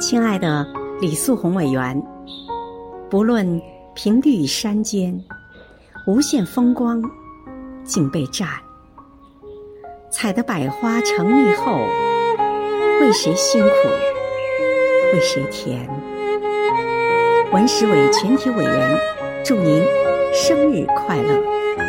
亲爱的李素红委员不论平地与山间无限风光尽被占。采得百花成蜜后为谁辛苦为谁甜。文史委全体委员祝您生日快乐。